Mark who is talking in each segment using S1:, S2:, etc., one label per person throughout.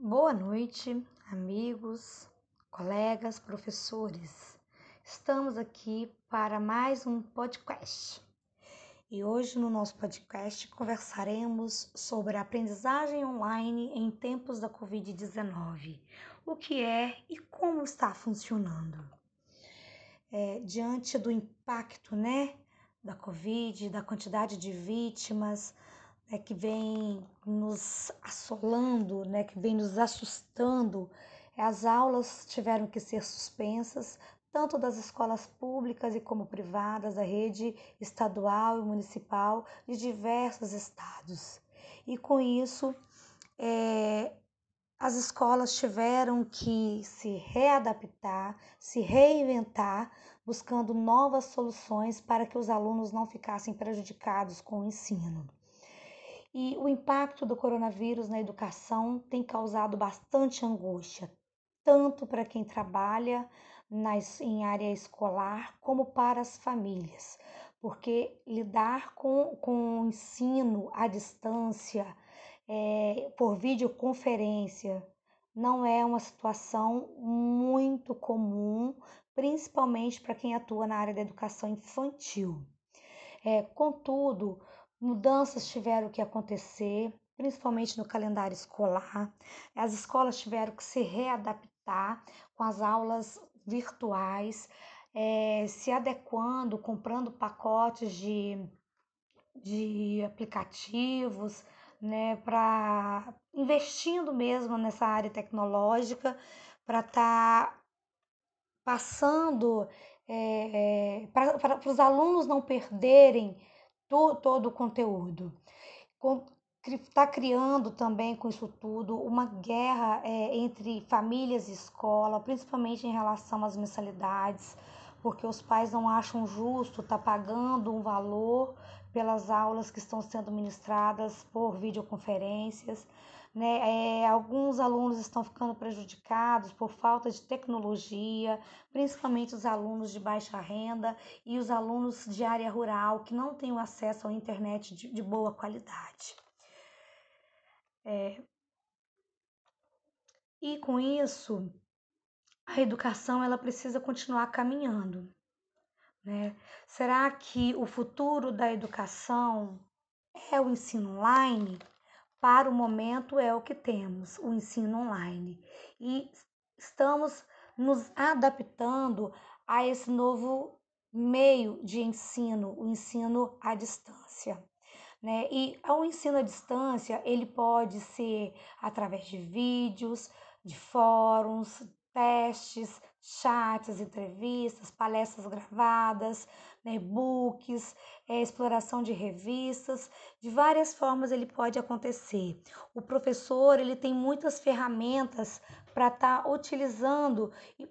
S1: Boa noite, amigos, colegas, professores. Estamos aqui para mais um podcast. E hoje no nosso podcast conversaremos sobre a aprendizagem online em tempos da Covid-19. O que é e como está funcionando. É, diante do impacto, né, da Covid, da quantidade de vítimas, né, que vem nos assolando, né, que vem nos assustando, as aulas tiveram que ser suspensas, tanto das escolas públicas e como privadas, da rede estadual e municipal de diversos estados. E com isso, é, as escolas tiveram que se readaptar, se reinventar, buscando novas soluções para que os alunos não ficassem prejudicados com o ensino. E o impacto do coronavírus na educação tem causado bastante angústia, tanto para quem trabalha nas, em área escolar, como para as famílias, porque lidar com, com o ensino à distância, é, por videoconferência, não é uma situação muito comum, principalmente para quem atua na área da educação infantil. É, contudo, mudanças tiveram que acontecer, principalmente no calendário escolar. As escolas tiveram que se readaptar com as aulas virtuais, é, se adequando, comprando pacotes de, de aplicativos, né, para investindo mesmo nessa área tecnológica, para estar tá passando é, para os alunos não perderem to, todo o conteúdo. Está criando também com isso tudo uma guerra é, entre famílias e escola, principalmente em relação às mensalidades, porque os pais não acham justo estar tá pagando um valor pelas aulas que estão sendo ministradas por videoconferências. Né? É, alguns alunos estão ficando prejudicados por falta de tecnologia, principalmente os alunos de baixa renda e os alunos de área rural que não têm acesso à internet de, de boa qualidade. É, e com isso, a educação ela precisa continuar caminhando. Né? Será que o futuro da educação é o ensino online? Para o momento é o que temos, o ensino online. E estamos nos adaptando a esse novo meio de ensino, o ensino à distância. Né? E o ensino à distância, ele pode ser através de vídeos, de fóruns, testes, chats, entrevistas, palestras gravadas, né, e-books, é, exploração de revistas, de várias formas ele pode acontecer. O professor ele tem muitas ferramentas para estar tá utilizando e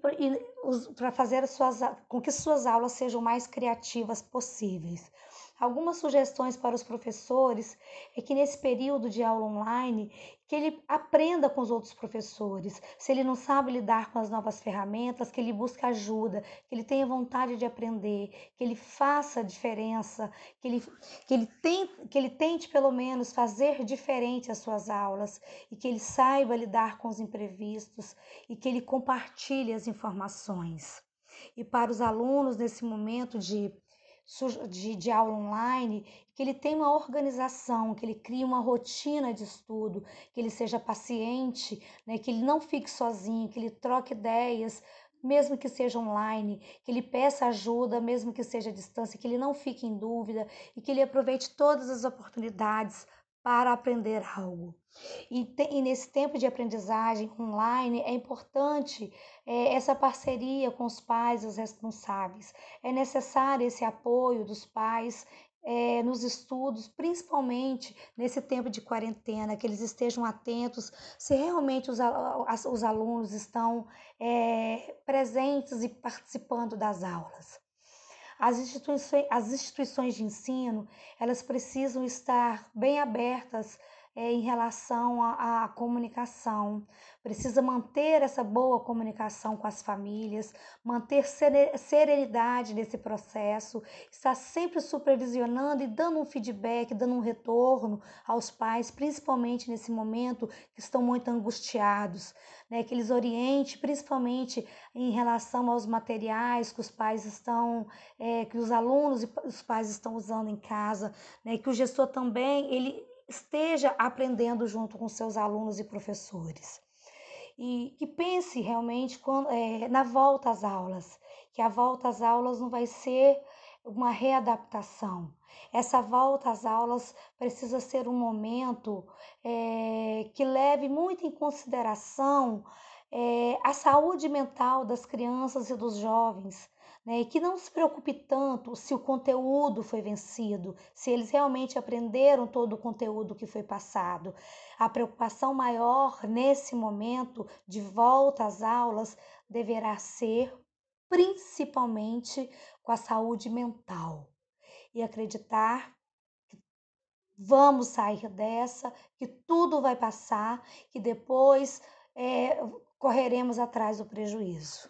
S1: para fazer suas, com que suas aulas sejam mais criativas possíveis. Algumas sugestões para os professores é que nesse período de aula online, que ele aprenda com os outros professores. Se ele não sabe lidar com as novas ferramentas, que ele busque ajuda, que ele tenha vontade de aprender, que ele faça diferença, que ele, que ele, tente, que ele tente pelo menos fazer diferente as suas aulas e que ele saiba lidar com os imprevistos e que ele compartilhe as informações. E para os alunos nesse momento de de, de aula online, que ele tenha uma organização, que ele crie uma rotina de estudo, que ele seja paciente, né, que ele não fique sozinho, que ele troque ideias, mesmo que seja online, que ele peça ajuda, mesmo que seja à distância, que ele não fique em dúvida e que ele aproveite todas as oportunidades para aprender algo. E, e, nesse tempo de aprendizagem online é importante é, essa parceria com os pais e os responsáveis. É necessário esse apoio dos pais é, nos estudos, principalmente nesse tempo de quarentena, que eles estejam atentos se realmente os, os alunos estão é, presentes e participando das aulas. As instituições, as instituições de ensino, elas precisam estar bem abertas é, em relação à comunicação. Precisa manter essa boa comunicação com as famílias, manter serenidade nesse processo, estar sempre supervisionando e dando um feedback, dando um retorno aos pais, principalmente nesse momento que estão muito angustiados, né? Que eles orientem, principalmente em relação aos materiais que os pais estão, é, que os alunos e os pais estão usando em casa, né? Que o gestor também ele esteja aprendendo junto com seus alunos e professores e que pense realmente quando, é, na volta às aulas, que a volta às aulas não vai ser uma readaptação. Essa volta às aulas precisa ser um momento é, que leve muito em consideração é, a saúde mental das crianças e dos jovens, né? E que não se preocupe tanto se o conteúdo foi vencido, se eles realmente aprenderam todo o conteúdo que foi passado. A preocupação maior nesse momento de volta às aulas deverá ser principalmente com a saúde mental e acreditar que vamos sair dessa, que tudo vai passar, que depois é, correremos atrás do prejuízo.